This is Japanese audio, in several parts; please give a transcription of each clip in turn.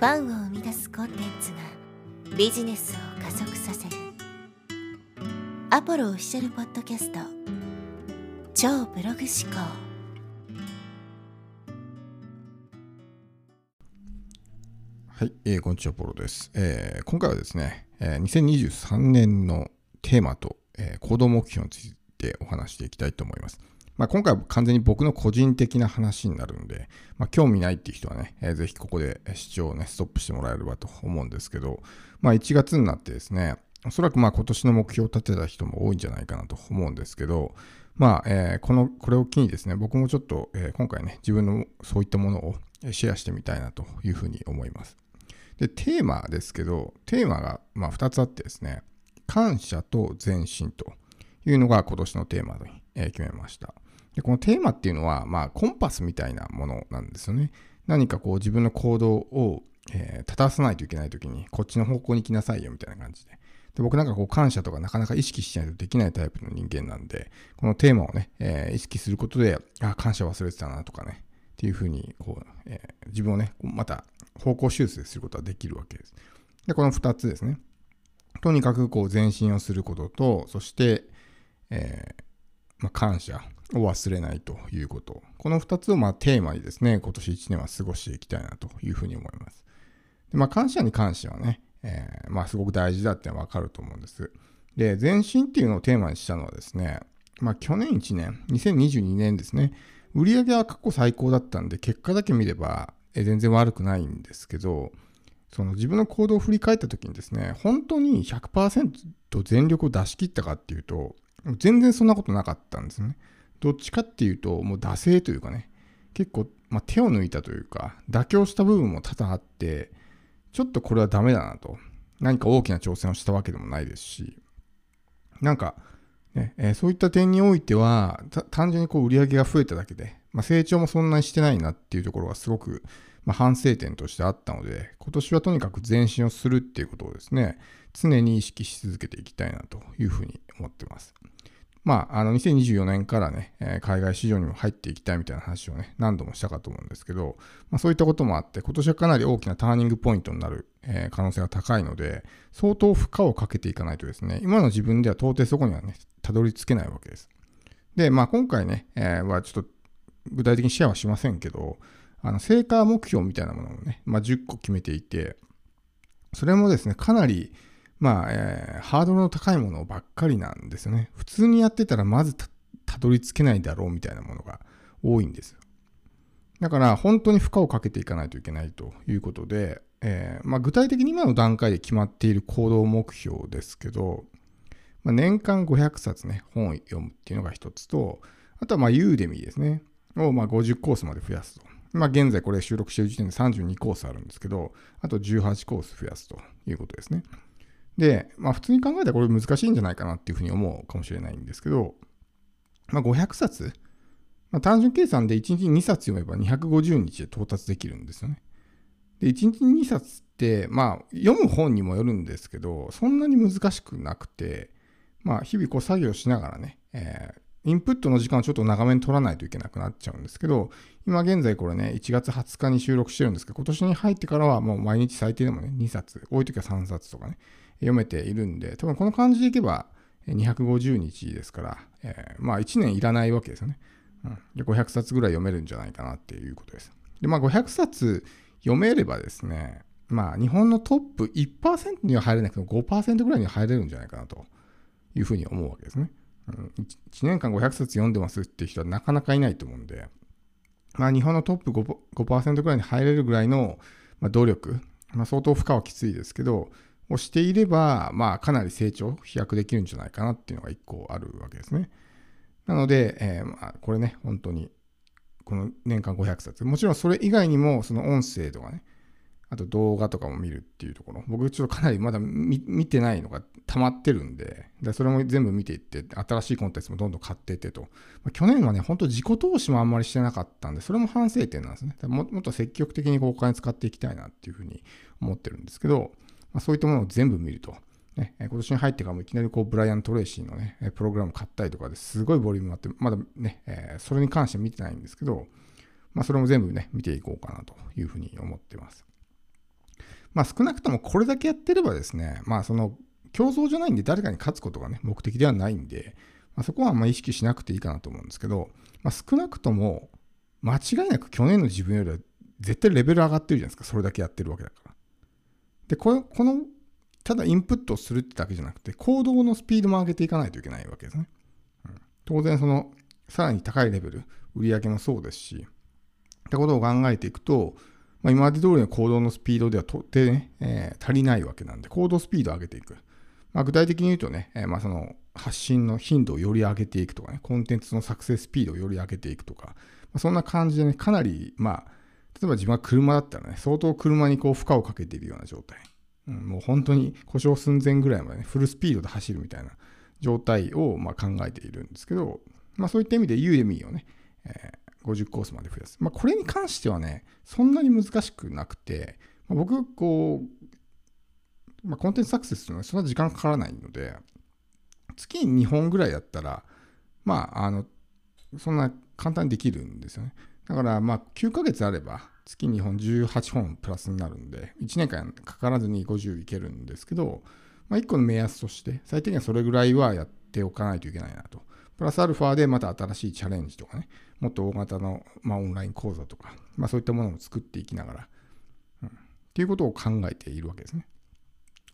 ファンを生み出すコンテンツがビジネスを加速させるアポロオフィシャルポッドキャスト超ブログ思考はい、えー、こんにちは、ポロです、えー。今回はですね、えー、2023年のテーマと、えー、行動目標についてお話していきたいと思います。まあ、今回は完全に僕の個人的な話になるんで、まあ、興味ないっていう人はね、えー、ぜひここで視聴をね、ストップしてもらえればと思うんですけど、まあ、1月になってですね、おそらくまあ今年の目標を立てた人も多いんじゃないかなと思うんですけど、まあ、えー、この、これを機にですね、僕もちょっと、えー、今回ね、自分のそういったものをシェアしてみたいなというふうに思います。で、テーマですけど、テーマがまあ2つあってですね、感謝と前進というのが今年のテーマにえ決めました。でこのテーマっていうのは、まあ、コンパスみたいなものなんですよね。何かこう自分の行動を、えー、立たさないといけないときに、こっちの方向に行きなさいよみたいな感じで。で僕なんかこう感謝とかなかなか意識しないとできないタイプの人間なんで、このテーマをね、えー、意識することで、あ、感謝忘れてたなとかね、っていうふうにこう、えー、自分をね、また方向修正することができるわけです。で、この2つですね。とにかくこう前進をすることと、そして、えーまあ、感謝を忘れないということ。この2つをまテーマにですね、今年1年は過ごしていきたいなというふうに思います。でまあ、感謝に関してはね、えー、まあ、すごく大事だってわかると思うんです。で、前進っていうのをテーマにしたのはですね、まあ、去年1年、2022年ですね、売上は過去最高だったんで、結果だけ見れば、全然悪くないんですけど、その自分の行動を振り返った時にですね、本当に100%全力を出し切ったかっていうと、全然そんなことなかったんですね。どっちかっていうと、もう惰性というかね、結構、まあ、手を抜いたというか、妥協した部分も多々あって、ちょっとこれはダメだなと。何か大きな挑戦をしたわけでもないですし、なんか、ねえー、そういった点においては、単純にこう売り上げが増えただけで、まあ、成長もそんなにしてないなっていうところがすごく、まあ、反省点としてあったので、今年はとにかく前進をするっていうことをですね、常に意識し続けていきたいなというふうに思ってます。まあ、あの2024年からね、海外市場にも入っていきたいみたいな話をね、何度もしたかと思うんですけど、まあ、そういったこともあって、今年はかなり大きなターニングポイントになる、可能性が高いので、相当負荷をかけていかないとですね、今の自分では到底そこにはね、たどり着けないわけです。で、まあ今回ね、えー、はちょっと具体的にシェアはしませんけど、あの成果目標みたいなものをね、まあ、10個決めていて、それもですね、かなり、まあ、えー、ハードルの高いものばっかりなんですよね。普通にやってたらまずたどり着けないだろうみたいなものが多いんですよ。だから本当に負荷をかけていかないといけないということで、えー、まあ、具体的に今の段階で決まっている行動目標ですけど、まあ、年間500冊ね、本を読むっていうのが一つと、あとはまあユーデミーですね、をま50コースまで増やすと。まあ現在これ収録している時点で32コースあるんですけど、あと18コース増やすということですね。で、まあ普通に考えたらこれ難しいんじゃないかなっていうふうに思うかもしれないんですけど、まあ500冊、まあ、単純計算で1日2冊読めば250日で到達できるんですよね。で、1日2冊って、まあ読む本にもよるんですけど、そんなに難しくなくて、まあ日々こう作業しながらね、えーインプットの時間をちょっと長めに取らないといけなくなっちゃうんですけど、今現在これね、1月20日に収録してるんですけど、今年に入ってからはもう毎日最低でもね、2冊、多い時は3冊とかね、読めているんで、多分この感じでいけば250日ですから、えー、まあ1年いらないわけですよね。うん、で500冊ぐらい読めるんじゃないかなっていうことです。で、まあ500冊読めればですね、まあ日本のトップ1%には入れなくても5%ぐらいには入れるんじゃないかなというふうに思うわけですね。うん、1年間500冊読んでますっていう人はなかなかいないと思うんで、まあ日本のトップ 5%, 5ぐらいに入れるぐらいの、まあ、努力、まあ、相当負荷はきついですけど、をしていれば、まあ、かなり成長、飛躍できるんじゃないかなっていうのが一個あるわけですね。なので、えー、まあ、これね、本当に、この年間500冊。もちろんそれ以外にも、その音声とかね、あと動画とかも見るっていうところ。僕ちょっとかなりまだ見てないのが溜まってるんで、でそれも全部見ていって、新しいコンテンツもどんどん買っていってと。まあ、去年はね、本当自己投資もあんまりしてなかったんで、それも反省点なんですね。ももっと積極的にお金使っていきたいなっていうふうに思ってるんですけど、まあ、そういったものを全部見ると。ね、今年に入ってからもいきなりこうブライアン・トレイシーのね、プログラム買ったりとかですごいボリュームあって、まだね、え、それに関して見てないんですけど、まあ、それも全部ね、見ていこうかなというふうに思ってます。まあ少なくともこれだけやってればですね、まあその競争じゃないんで誰かに勝つことがね、目的ではないんで、まあ、そこはあんま意識しなくていいかなと思うんですけど、まあ、少なくとも間違いなく去年の自分よりは絶対レベル上がってるじゃないですか、それだけやってるわけだから。で、この、このただインプットするってだけじゃなくて、行動のスピードも上げていかないといけないわけですね。うん、当然、その、さらに高いレベル、売り上げもそうですし、ってことを考えていくと、まあ、今まで通りの行動のスピードではとってね、えー、足りないわけなんで、行動スピードを上げていく。まあ、具体的に言うとね、えー、まあその発信の頻度をより上げていくとかね、コンテンツの作成スピードをより上げていくとか、まあ、そんな感じでね、かなり、まあ、例えば自分は車だったらね、相当車にこう負荷をかけているような状態。うん、もう本当に故障寸前ぐらいまで、ね、フルスピードで走るみたいな状態をま考えているんですけど、まあそういった意味で Udemy をね、えー、50コースまで増やす。まあこれに関してはね、そんなに難しくなくて、まあ、僕、こう、ま、コンテンツサクセスっていうのはそんな時間かからないので、月に2本ぐらいだったら、まあ、あの、そんな簡単にできるんですよね。だから、まあ、9ヶ月あれば、月2本18本プラスになるんで、1年間かからずに50いけるんですけど、まあ、1個の目安として、最低限それぐらいはやっておかないといけないなと。プラスアルファでまた新しいチャレンジとかね、もっと大型の、まあ、オンライン講座とか、まあ、そういったものを作っていきながら、うん、っていうことを考えているわけですね。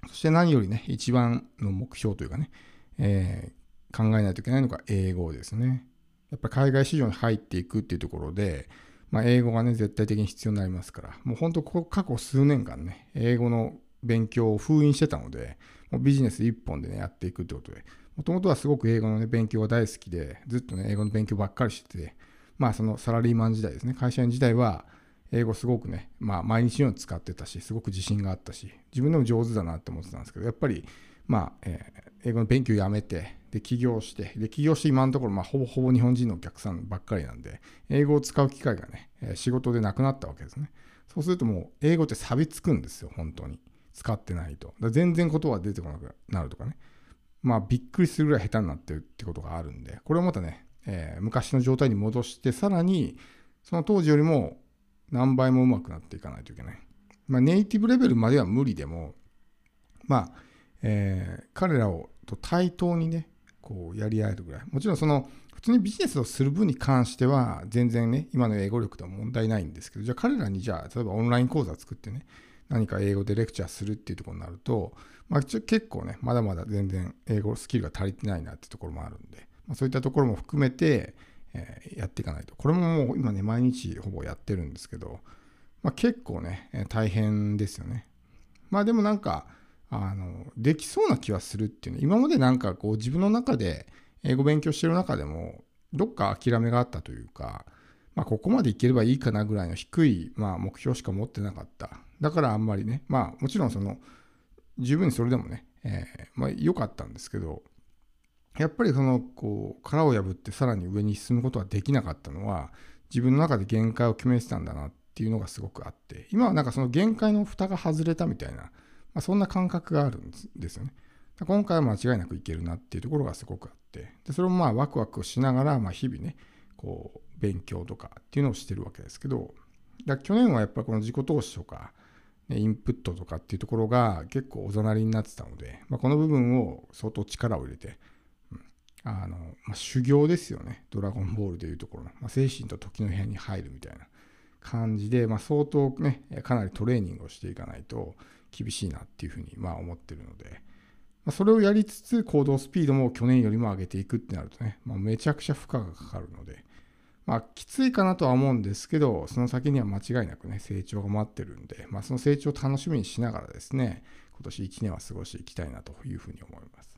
そして何よりね、一番の目標というかね、えー、考えないといけないのが英語ですね。やっぱ海外市場に入っていくっていうところで、まあ、英語がね、絶対的に必要になりますから、もう本当、ここ過去数年間ね、英語の勉強を封印してたので、もうビジネス一本でね、やっていくってことで、もともとはすごく英語のね、勉強が大好きで、ずっとね、英語の勉強ばっかりしてて、まあ、そのサラリーマン時代ですね、会社員時代は、英語すごくね、まあ、毎日のように使ってたし、すごく自信があったし、自分でも上手だなって思ってたんですけど、やっぱり、まあ、えー、英語の勉強やめて、で、起業して、で、起業して今のところ、まあ、ほぼほぼ日本人のお客さんばっかりなんで、英語を使う機会がね、仕事でなくなったわけですね。そうするともう、英語って錆びつくんですよ、本当に。使ってないと。全然言葉が出てこなくなるとかね。まあ、びっくりするぐらい下手になってるってことがあるんで、これをまたね、えー、昔の状態に戻して、さらに、その当時よりも何倍も上手くなっていかないといけない。まあ、ネイティブレベルまでは無理でも、まあ、えー、彼らをと対等にね、こうやり合えるぐらい。もちろんその、普通にビジネスをする分に関しては、全然ね、今の英語力とは問題ないんですけど、じゃあ彼らにじゃあ、例えばオンライン講座作ってね、何か英語でレクチャーするっていうところになると、まあ、結構ね、まだまだ全然英語スキルが足りてないなっていうところもあるんで、まあ、そういったところも含めて、えー、やっていかないと。これももう今ね、毎日ほぼやってるんですけど、まあ、結構ね、大変ですよね。まあでもなんか、あの、できそうな気はするっていうね、今までなんかこう自分の中で英語勉強してる中でも、どっか諦めがあったというか、まあここまでいければいいかなぐらいの低い、まあ目標しか持ってなかった。だからあんまりね、まあもちろんその、十分にそれでもね、えー、まあ良かったんですけど、やっぱりその、こう、殻を破ってさらに上に進むことができなかったのは、自分の中で限界を決めてたんだなっていうのがすごくあって、今はなんかその限界の蓋が外れたみたいな、まあ、そんな感覚があるんですよね。今回は間違いなくいけるなっていうところがすごくあって、でそれもまあワクワクしながら、まあ日々ね、こう、勉強とかっていうのをしてるわけですけど、だ去年はやっぱりこの自己投資とか、インプットとかっていうところが結構おざなりになってたので、まあ、この部分を相当力を入れて、あの、まあ、修行ですよね。ドラゴンボールでいうところの。まあ、精神と時の部屋に入るみたいな感じで、まあ、相当ね、かなりトレーニングをしていかないと厳しいなっていうふうに、まあ、思ってるので、まあ、それをやりつつ行動スピードも去年よりも上げていくってなるとね、まあ、めちゃくちゃ負荷がかかるので、まあ、きついかなとは思うんですけど、その先には間違いなくね、成長が待ってるんで、まあ、その成長を楽しみにしながらですね、今年1年は過ごしていきたいなというふうに思います。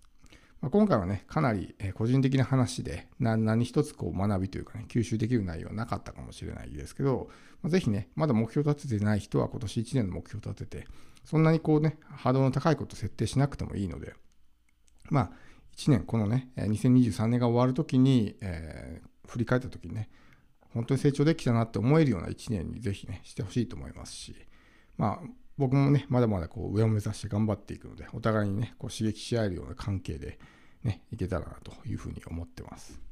まあ、今回はね、かなり個人的な話で何、何一つこう学びというかね、吸収できる内容はなかったかもしれないですけど、まあ、ぜひね、まだ目標立ててない人は今年1年の目標立てて、そんなにこうね、ハードルの高いこと設定しなくてもいいので、まあ、1年、このね、2023年が終わるときに、えー、振り返ったときにね、本当に成長できたなって思えるような1年にぜひね、してほしいと思いますし、まあ、僕もね、まだまだこう上を目指して頑張っていくので、お互いにね、こう刺激し合えるような関係でね、いけたらなというふうに思ってます。